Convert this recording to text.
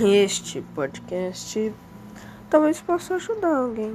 este podcast talvez possa ajudar alguém.